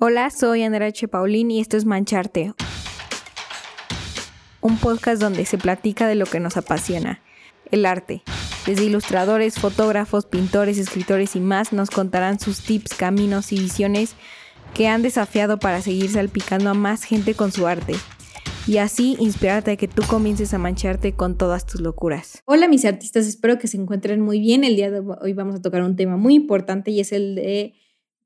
Hola, soy Andrea H. Paulín y esto es Mancharte, un podcast donde se platica de lo que nos apasiona, el arte. Desde ilustradores, fotógrafos, pintores, escritores y más nos contarán sus tips, caminos y visiones que han desafiado para seguir salpicando a más gente con su arte. Y así inspirarte a que tú comiences a mancharte con todas tus locuras. Hola mis artistas, espero que se encuentren muy bien. El día de hoy vamos a tocar un tema muy importante y es el de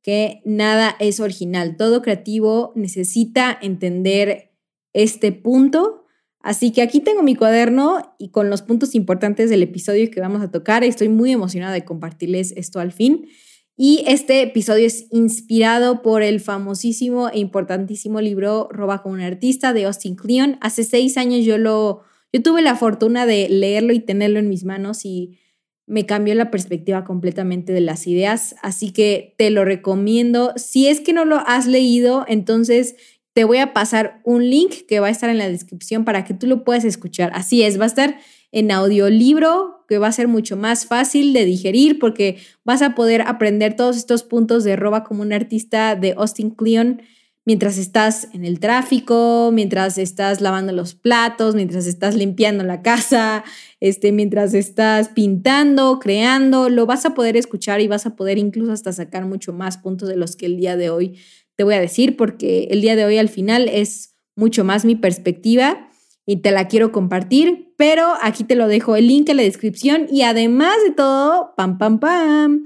que nada es original. Todo creativo necesita entender este punto. Así que aquí tengo mi cuaderno y con los puntos importantes del episodio que vamos a tocar. Estoy muy emocionada de compartirles esto al fin. Y este episodio es inspirado por el famosísimo e importantísimo libro Roba como un artista de Austin Kleon. Hace seis años yo lo, yo tuve la fortuna de leerlo y tenerlo en mis manos y me cambió la perspectiva completamente de las ideas, así que te lo recomiendo. Si es que no lo has leído, entonces te voy a pasar un link que va a estar en la descripción para que tú lo puedas escuchar. Así es, va a estar en audiolibro, que va a ser mucho más fácil de digerir porque vas a poder aprender todos estos puntos de roba como un artista de Austin Kleon mientras estás en el tráfico, mientras estás lavando los platos, mientras estás limpiando la casa, este, mientras estás pintando, creando, lo vas a poder escuchar y vas a poder incluso hasta sacar mucho más puntos de los que el día de hoy te voy a decir, porque el día de hoy al final es mucho más mi perspectiva y te la quiero compartir, pero aquí te lo dejo el link en la descripción y además de todo, pam, pam, pam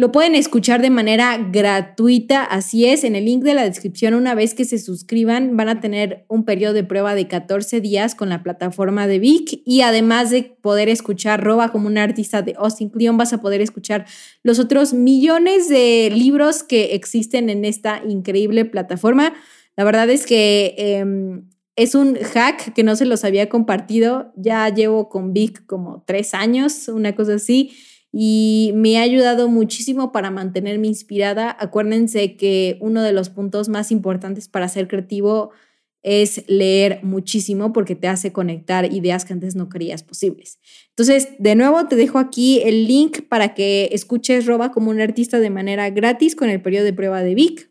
lo pueden escuchar de manera gratuita, así es, en el link de la descripción, una vez que se suscriban, van a tener un periodo de prueba de 14 días con la plataforma de Vic y además de poder escuchar Roba como un artista de Austin Kleon, vas a poder escuchar los otros millones de libros que existen en esta increíble plataforma. La verdad es que... Em, es un hack que no se los había compartido. Ya llevo con Vic como tres años, una cosa así y me ha ayudado muchísimo para mantenerme inspirada. Acuérdense que uno de los puntos más importantes para ser creativo es leer muchísimo porque te hace conectar ideas que antes no creías posibles. Entonces, de nuevo te dejo aquí el link para que escuches Roba como un artista de manera gratis con el periodo de prueba de Vic.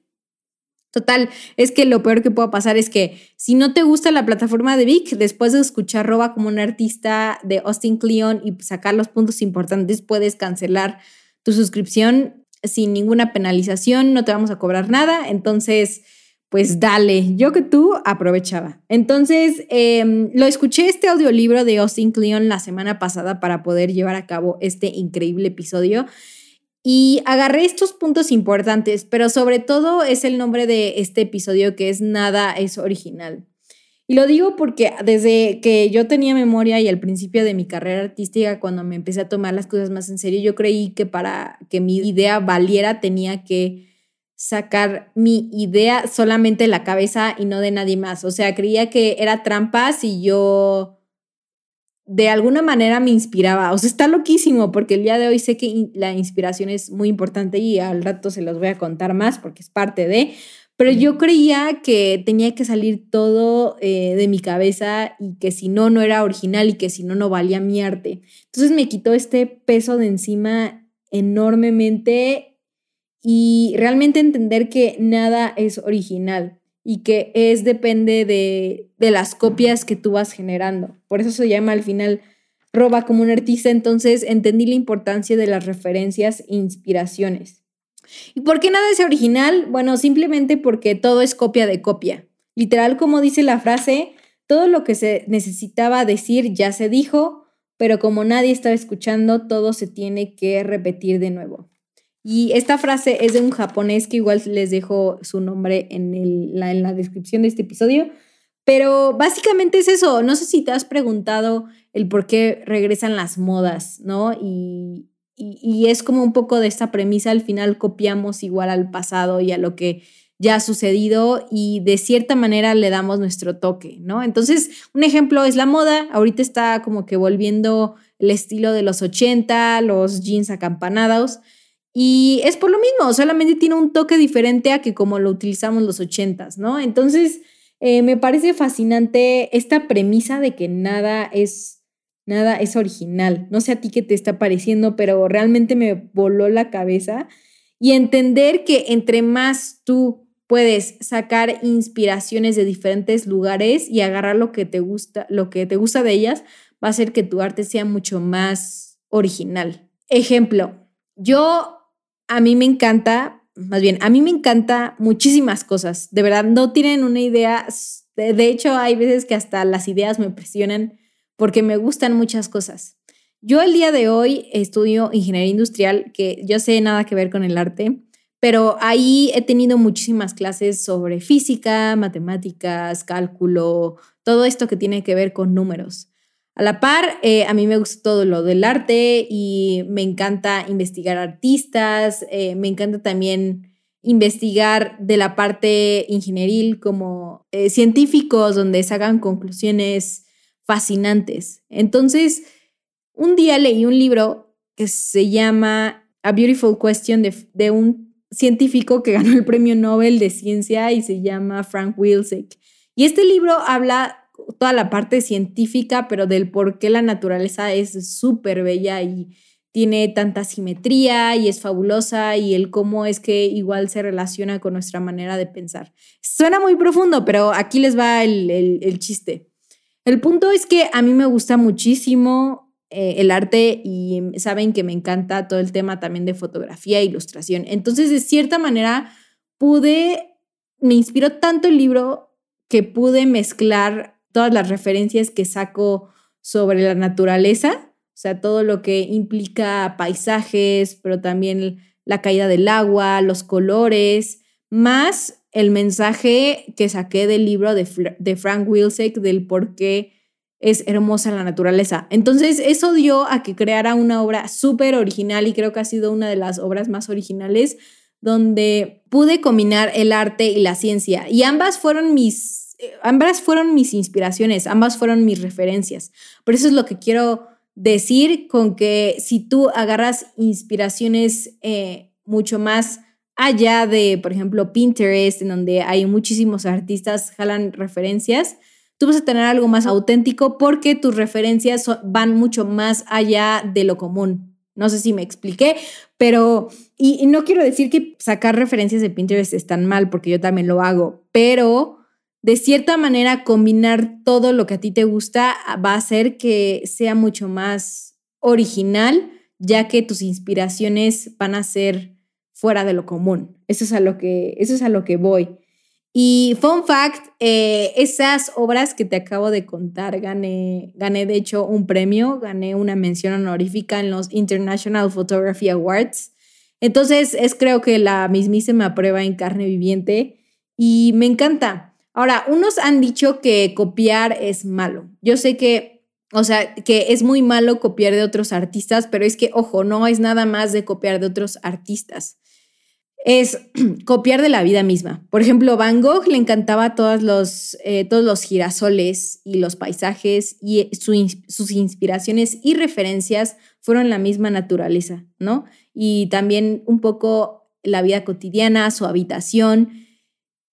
Total, es que lo peor que pueda pasar es que si no te gusta la plataforma de Vic, después de escuchar Roba como un artista de Austin Kleon y sacar los puntos importantes, puedes cancelar tu suscripción sin ninguna penalización, no te vamos a cobrar nada, entonces, pues dale, yo que tú aprovechaba. Entonces, em, lo escuché este audiolibro de Austin Kleon la semana pasada para poder llevar a cabo este increíble episodio. Y agarré estos puntos importantes, pero sobre todo es el nombre de este episodio que es Nada es original. Y lo digo porque desde que yo tenía memoria y al principio de mi carrera artística, cuando me empecé a tomar las cosas más en serio, yo creí que para que mi idea valiera tenía que sacar mi idea solamente de la cabeza y no de nadie más. O sea, creía que era trampa si yo de alguna manera me inspiraba. O sea, está loquísimo porque el día de hoy sé que la inspiración es muy importante y al rato se los voy a contar más porque es parte de, pero yo creía que tenía que salir todo eh, de mi cabeza y que si no, no era original y que si no, no valía mi arte. Entonces me quitó este peso de encima enormemente y realmente entender que nada es original y que es depende de, de las copias que tú vas generando. Por eso se llama al final roba como un artista. Entonces entendí la importancia de las referencias e inspiraciones. ¿Y por qué nada es original? Bueno, simplemente porque todo es copia de copia. Literal, como dice la frase, todo lo que se necesitaba decir ya se dijo, pero como nadie estaba escuchando, todo se tiene que repetir de nuevo. Y esta frase es de un japonés que igual les dejo su nombre en, la, en la descripción de este episodio. Pero básicamente es eso. No sé si te has preguntado el por qué regresan las modas, ¿no? Y, y, es como un poco de esta premisa. Al final copiamos igual al pasado y a lo que ya ha sucedido y de cierta manera le damos nuestro toque, ¿no? Entonces, un ejemplo es la moda. Ahorita está como que volviendo el estilo de los 80, los jeans acampanados. Y es por lo mismo, solamente tiene un toque diferente a que como lo utilizamos los ochentas, ¿no? Entonces, eh, me parece fascinante esta premisa de que nada es, nada es original. No sé a ti qué te está pareciendo, pero realmente me voló la cabeza. Y entender que entre más tú puedes sacar inspiraciones de diferentes lugares y agarrar lo que te gusta, lo que te gusta de ellas, va a hacer que tu arte sea mucho más original. Ejemplo, yo a mí me encanta, más bien, a mí me encanta muchísimas cosas. De verdad, no tienen una idea. De hecho, hay veces que hasta las ideas me presionan porque me gustan muchas cosas. Yo el día de hoy estudio ingeniería industrial, que yo sé nada que ver con el arte, pero ahí he tenido muchísimas clases sobre física, matemáticas, cálculo, todo esto que tiene que ver con números. A la par, eh, a mí me gusta todo lo del arte y me encanta investigar artistas, eh, me encanta también investigar de la parte ingenieril como eh, científicos donde sacan conclusiones fascinantes. Entonces, un día leí un libro que se llama A Beautiful Question de un científico que ganó el premio Nobel de Ciencia y se llama Frank Wilczek. Y este libro habla toda la parte científica, pero del por qué la naturaleza es súper bella y tiene tanta simetría y es fabulosa y el cómo es que igual se relaciona con nuestra manera de pensar. Suena muy profundo, pero aquí les va el, el chiste. El punto es que a mí me gusta muchísimo eh, el arte y saben que me encanta todo el tema también de fotografía e ilustración. Entonces, de cierta manera, pude, me inspiró tanto el libro que pude mezclar todas las referencias que saco sobre la naturaleza, o sea, todo lo que implica paisajes, pero también la caída del agua, los colores, más el mensaje que saqué del libro de, de Frank Wilczek del por qué es hermosa la naturaleza. Entonces, eso dio a que creara una obra súper original y creo que ha sido una de las obras más originales donde pude combinar el arte y la ciencia. Y ambas fueron mis, ambas fueron mis inspiraciones, ambas fueron mis referencias. Por eso es lo que quiero decir con que si tú agarras inspiraciones eh, mucho más allá de, por ejemplo, Pinterest, en donde hay muchísimos artistas jalan referencias, tú vas a tener algo más auténtico porque tus referencias van mucho más allá de lo común. No sé si me expliqué, pero, y, no quiero decir que sacar referencias de Pinterest es tan mal, porque yo también lo hago, pero de cierta manera combinar todo lo que a ti te gusta va a hacer que sea mucho más original, ya que tus inspiraciones van a ser fuera de lo común. Eso es a lo que, eso es a lo que voy. Y fun fact, eh, esas obras que te acabo de contar, gané, gané de hecho un premio, gané una mención honorífica en los International Photography Awards. Entonces es creo que la mismísima prueba en carne viviente y me encanta. Ahora, unos han dicho que copiar es malo. Yo sé que, o sea, que es muy malo copiar de otros artistas, pero es que, ojo, no es nada más de copiar de otros artistas es copiar de la vida misma. Por ejemplo, Van Gogh le encantaba todos los, eh, todos los girasoles y los paisajes y sus inspiraciones y referencias fueron la misma naturaleza, ¿no? Y también un poco la vida cotidiana, su habitación.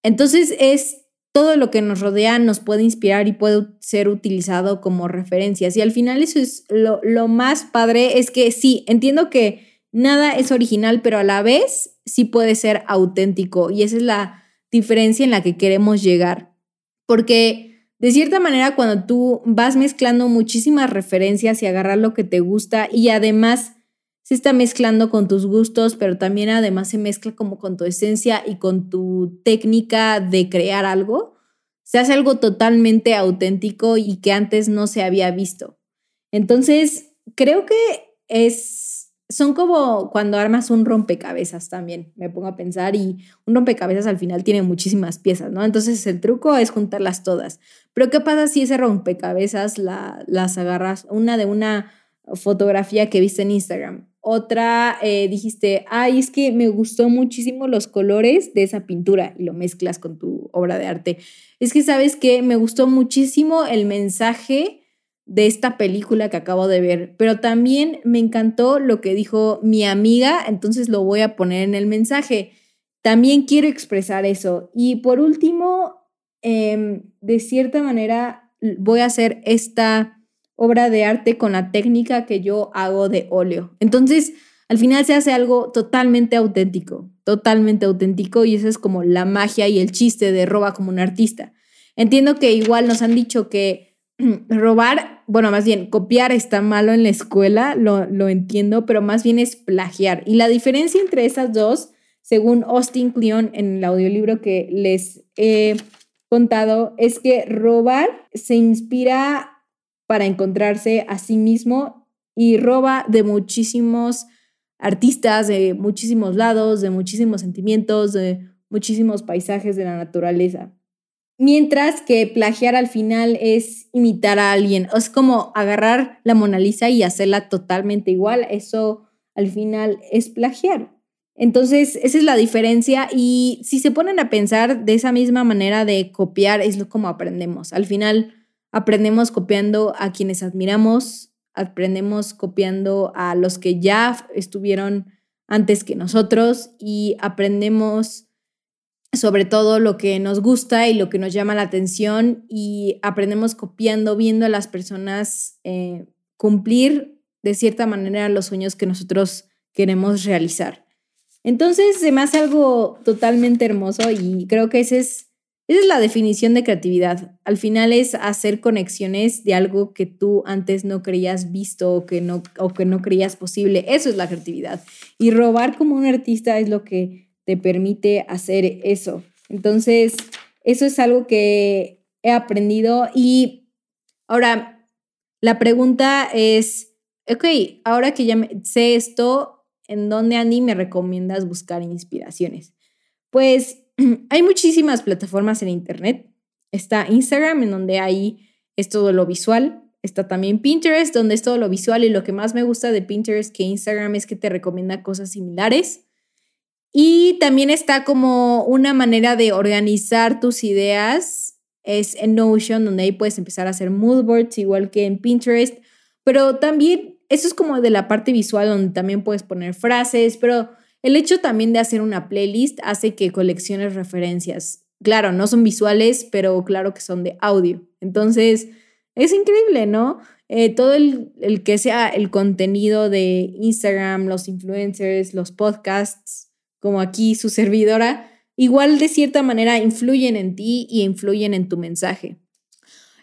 Entonces es todo lo que nos rodea nos puede inspirar y puede ser utilizado como referencias. Y al final eso es lo, más padre, es que sí, entiendo que nada es original, pero a la vez sí puede ser auténtico. Y esa es la diferencia en la que queremos llegar. Porque de cierta manera, cuando tú vas mezclando muchísimas referencias y agarrar lo que te gusta y además se está mezclando con tus gustos, pero también además se mezcla como con tu esencia y con tu técnica de crear algo, se hace algo totalmente auténtico y que antes no se había visto. Entonces, creo que es son como cuando armas un rompecabezas también, me pongo a pensar, y un rompecabezas al final tiene muchísimas piezas, ¿no? Entonces el truco es juntarlas todas. Pero ¿qué pasa si ese rompecabezas la, las agarras, una de una fotografía que viste en Instagram? Otra eh, dijiste, ay, es que me gustó muchísimo los colores de esa pintura y lo mezclas con tu obra de arte. Es que, ¿sabes qué? Me gustó muchísimo el mensaje de esta película que acabo de ver, pero también me encantó lo que dijo mi amiga, entonces lo voy a poner en el mensaje. También quiero expresar eso. Y por último, em, de cierta manera, voy a hacer esta obra de arte con la técnica que yo hago de óleo. Entonces, al final se hace algo totalmente auténtico, totalmente auténtico y eso es como la magia y el chiste de roba como un artista. Entiendo que igual nos han dicho que robar, bueno, más bien copiar está malo en la escuela, lo, lo entiendo, pero más bien es plagiar. Y la diferencia entre esas dos, según Austin Kleon en el audiolibro que les he contado, es que robar se inspira para encontrarse a sí mismo y roba de muchísimos artistas, de muchísimos lados, de muchísimos sentimientos, de muchísimos paisajes de la naturaleza. Mientras que plagiar al final es imitar a alguien, es como agarrar la Mona Lisa y hacerla totalmente igual, eso al final es plagiar. Entonces, esa es la diferencia y si se ponen a pensar de esa misma manera de copiar, es como aprendemos. Al final, aprendemos copiando a quienes admiramos, aprendemos copiando a los que ya estuvieron antes que nosotros y aprendemos sobre todo lo que nos gusta y lo que nos llama la atención y aprendemos copiando, viendo a las personas eh, cumplir de cierta manera los sueños que nosotros queremos realizar. Entonces se algo totalmente hermoso y creo que ese es esa es la definición de creatividad. Al final es hacer conexiones de algo que tú antes no creías visto o que no, o que no creías posible. Eso es la creatividad. Y robar como un artista es lo que te permite hacer eso. Entonces, eso es algo que he aprendido. Y ahora, la pregunta es, ok, ahora que ya sé esto, ¿en dónde, Andy, me recomiendas buscar inspiraciones? Pues hay muchísimas plataformas en Internet. Está Instagram, en donde ahí es todo lo visual. Está también Pinterest, donde es todo lo visual. Y lo que más me gusta de Pinterest que Instagram es que te recomienda cosas similares. Y también está como una manera de organizar tus ideas. Es en Notion, donde ahí puedes empezar a hacer mood boards, igual que en Pinterest. Pero también, eso es como de la parte visual, donde también puedes poner frases, pero el hecho también de hacer una playlist hace que colecciones referencias. Claro, no son visuales, pero claro que son de audio. Entonces, es increíble, ¿no? Eh, todo el, que sea el contenido de Instagram, los influencers, los podcasts, como aquí su servidora, igual de cierta manera influyen en ti y influyen en tu mensaje.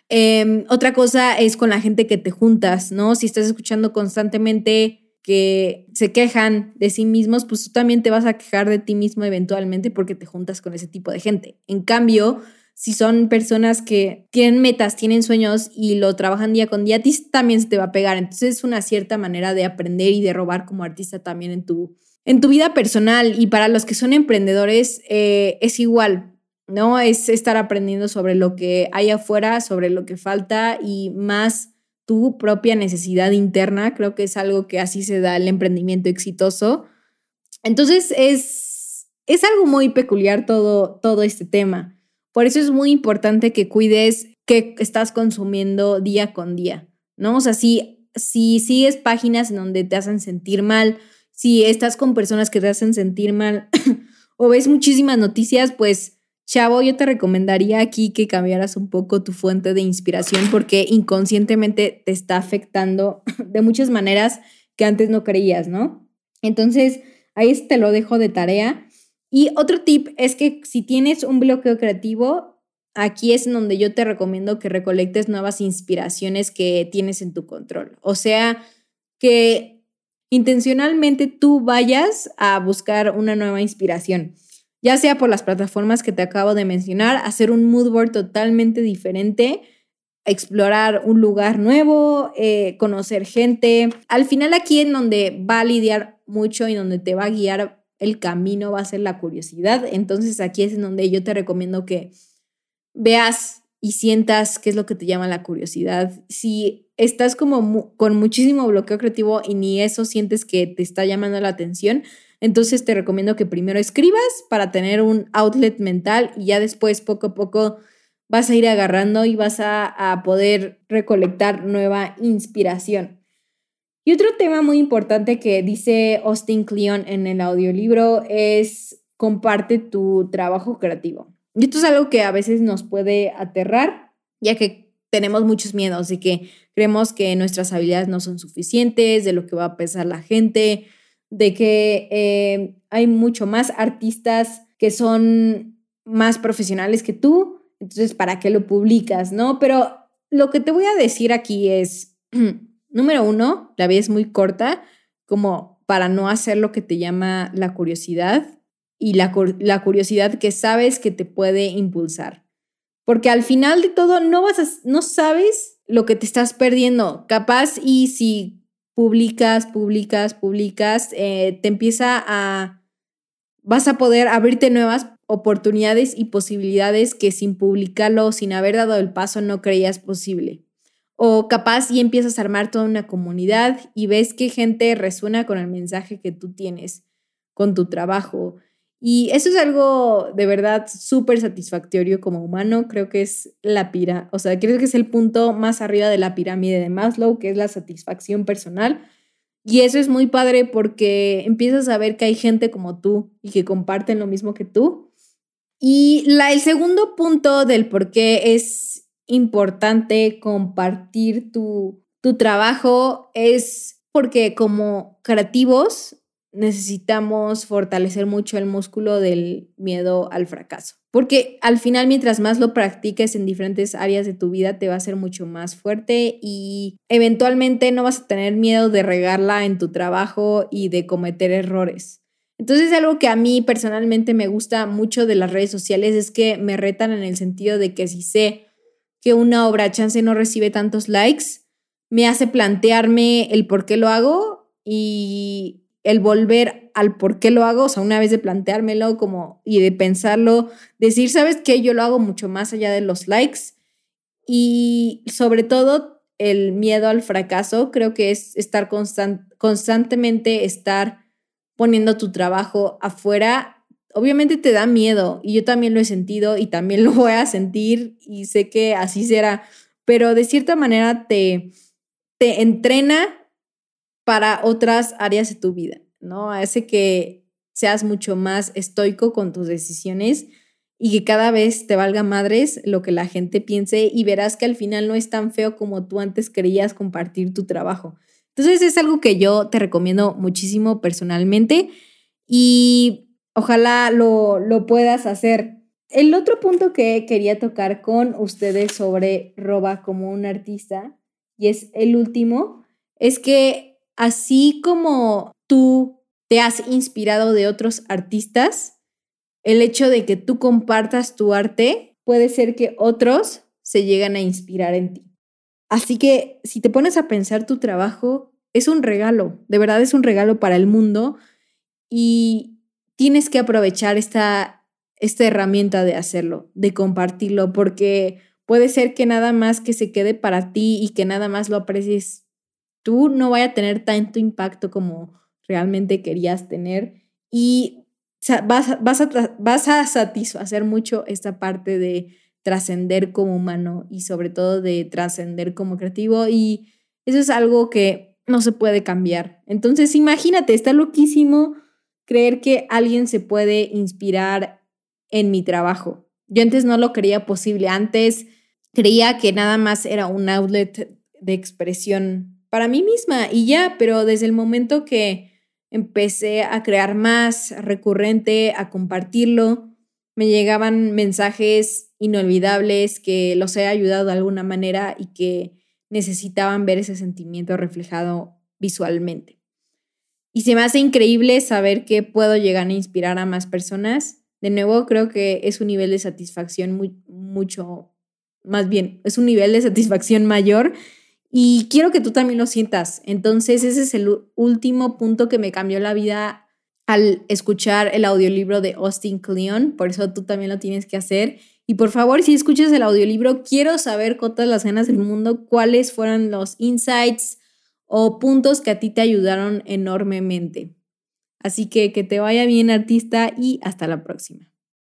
Em, otra cosa es con la gente que te juntas, ¿no? Si estás escuchando constantemente que se quejan de sí mismos, pues tú también te vas a quejar de ti mismo eventualmente porque te juntas con ese tipo de gente. En cambio, si son personas que tienen metas, tienen sueños y lo trabajan día con día, a ti también se te va a pegar. Entonces es una cierta manera de aprender y de robar como artista también en tu, en tu vida personal. Y para los que son emprendedores eh, es igual, ¿no? Es estar aprendiendo sobre lo que hay afuera, sobre lo que falta y más tu propia necesidad interna. Creo que es algo que así se da el emprendimiento exitoso. Entonces es, es algo muy peculiar todo, todo este tema. Por eso es muy importante que cuides qué estás consumiendo día con día, ¿no? O sea, si, si sigues páginas en donde te hacen sentir mal, si estás con personas que te hacen sentir mal o ves muchísimas noticias, pues Chavo, yo te recomendaría aquí que cambiaras un poco tu fuente de inspiración porque inconscientemente te está afectando de muchas maneras que antes no creías, ¿no? Entonces, ahí te lo dejo de tarea. Y otro tip es que si tienes un bloqueo creativo, aquí es donde yo te recomiendo que recolectes nuevas inspiraciones que tienes en tu control. O sea, que intencionalmente tú vayas a buscar una nueva inspiración ya sea por las plataformas que te acabo de mencionar, hacer un mood board totalmente diferente, explorar un lugar nuevo, eh, conocer gente. Al final aquí en donde va a lidiar mucho y donde te va a guiar el camino va a ser la curiosidad. Entonces aquí es en donde yo te recomiendo que veas y sientas qué es lo que te llama la curiosidad. Si estás como con muchísimo bloqueo creativo y ni eso sientes que te está llamando la atención, entonces te recomiendo que primero escribas para tener un outlet mental y ya después poco a poco vas a ir agarrando y vas a, poder recolectar nueva inspiración. Y otro tema muy importante que dice Austin Kleon en el audiolibro es comparte tu trabajo creativo. Y esto es algo que a veces nos puede aterrar, ya que tenemos muchos miedos de que creemos que nuestras habilidades no son suficientes, de lo que va a pensar la gente, de que eh, hay mucho más artistas que son más profesionales que tú, entonces, ¿para qué lo publicas? ¿No? Pero lo que te voy a decir aquí es, número uno, la vida es muy corta, como para no hacer lo que te llama la curiosidad y la, la curiosidad que sabes que te puede impulsar. Porque al final de todo no vas no sabes lo que te estás perdiendo. Capaz y si publicas, publicas, publicas, eh, te empieza a, vas a poder abrirte nuevas oportunidades y posibilidades que sin publicarlo o sin haber dado el paso no creías posible. O capaz y empiezas a armar toda una comunidad y ves que gente resuena con el mensaje que tú tienes, con tu trabajo. Y eso es algo de verdad súper satisfactorio como humano. Creo que es la pira, o sea, creo que es el punto más arriba de la pirámide de Maslow, que es la satisfacción personal. Y eso es muy padre porque empiezas a ver que hay gente como tú y que comparten lo mismo que tú. Y la, el segundo punto del por qué es importante compartir tu, tu trabajo es porque como creativos necesitamos fortalecer mucho el músculo del miedo al fracaso. Porque al final, mientras más lo practiques en diferentes áreas de tu vida, te va a ser mucho más fuerte y eventualmente no vas a tener miedo de regarla en tu trabajo y de cometer errores. Entonces, algo que a mí personalmente me gusta mucho de las redes sociales es que me retan en el sentido de que si sé que una obra chance no recibe tantos likes, me hace plantearme el por qué lo hago y el volver al por qué lo hago, o sea, una vez de planteármelo como y de pensarlo, decir, ¿sabes qué? Yo lo hago mucho más allá de los likes y sobre todo el miedo al fracaso, creo que es estar constantemente estar poniendo tu trabajo afuera. Obviamente te da miedo y yo también lo he sentido y también lo voy a sentir y sé que así será, pero de cierta manera te, te entrena para otras áreas de tu vida, ¿no? Hace que seas mucho más estoico con tus decisiones y que cada vez te valga madres lo que la gente piense y verás que al final no es tan feo como tú antes querías compartir tu trabajo. Entonces es algo que yo te recomiendo muchísimo personalmente y ojalá lo, lo puedas hacer. El otro punto que quería tocar con ustedes sobre Roba como un artista, y es el último, es que así como tú te has inspirado de otros artistas, el hecho de que tú compartas tu arte puede ser que otros se lleguen a inspirar en ti. Así que si te pones a pensar tu trabajo, es un regalo, de verdad es un regalo para el mundo y tienes que aprovechar esta, esta herramienta de hacerlo, de compartirlo, porque puede ser que nada más que se quede para ti y que nada más lo aprecies tú no vaya a tener tanto impacto como realmente querías tener y vas, vas, a, vas a satisfacer mucho esta parte de trascender como humano y sobre todo de trascender como creativo y eso es algo que no se puede cambiar. Entonces imagínate, está loquísimo creer que alguien se puede inspirar en mi trabajo. Yo antes no lo creía posible, antes creía que nada más era un outlet de expresión para mí misma y ya, pero desde el momento que empecé a crear más recurrente, a compartirlo, me llegaban mensajes inolvidables que los he ayudado de alguna manera y que necesitaban ver ese sentimiento reflejado visualmente. Y se me hace increíble saber que puedo llegar a inspirar a más personas. De nuevo, creo que es un nivel de satisfacción muy, mucho, más bien, es un nivel de satisfacción mayor y quiero que tú también lo sientas. Entonces, ese es el último punto que me cambió la vida al escuchar el audiolibro de Austin Kleon. Por eso tú también lo tienes que hacer. Y por favor, si escuchas el audiolibro, quiero saber con todas las ganas del mundo cuáles fueron los insights o puntos que a ti te ayudaron enormemente. Así que que te vaya bien artista y hasta la próxima.